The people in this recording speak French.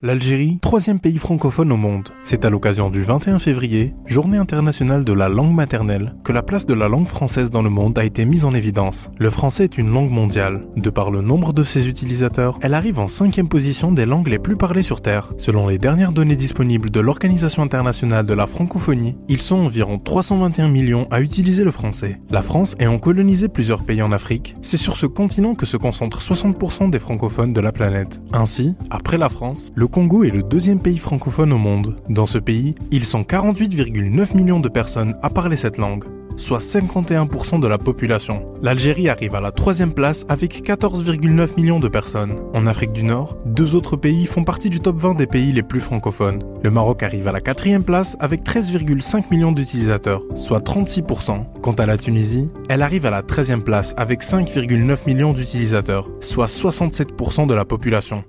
L'Algérie, troisième pays francophone au monde. C'est à l'occasion du 21 février, journée internationale de la langue maternelle, que la place de la langue française dans le monde a été mise en évidence. Le français est une langue mondiale. De par le nombre de ses utilisateurs, elle arrive en cinquième position des langues les plus parlées sur Terre. Selon les dernières données disponibles de l'Organisation internationale de la francophonie, ils sont environ 321 millions à utiliser le français. La France ayant colonisé plusieurs pays en Afrique, c'est sur ce continent que se concentrent 60% des francophones de la planète. Ainsi, après la France, le Congo est le deuxième pays francophone au monde. Dans ce pays, ils sont 48,9 millions de personnes à parler cette langue soit 51% de la population. L'Algérie arrive à la troisième place avec 14,9 millions de personnes. En Afrique du Nord, deux autres pays font partie du top 20 des pays les plus francophones. Le Maroc arrive à la quatrième place avec 13,5 millions d'utilisateurs, soit 36%. Quant à la Tunisie, elle arrive à la 13e place avec 5,9 millions d'utilisateurs, soit 67% de la population.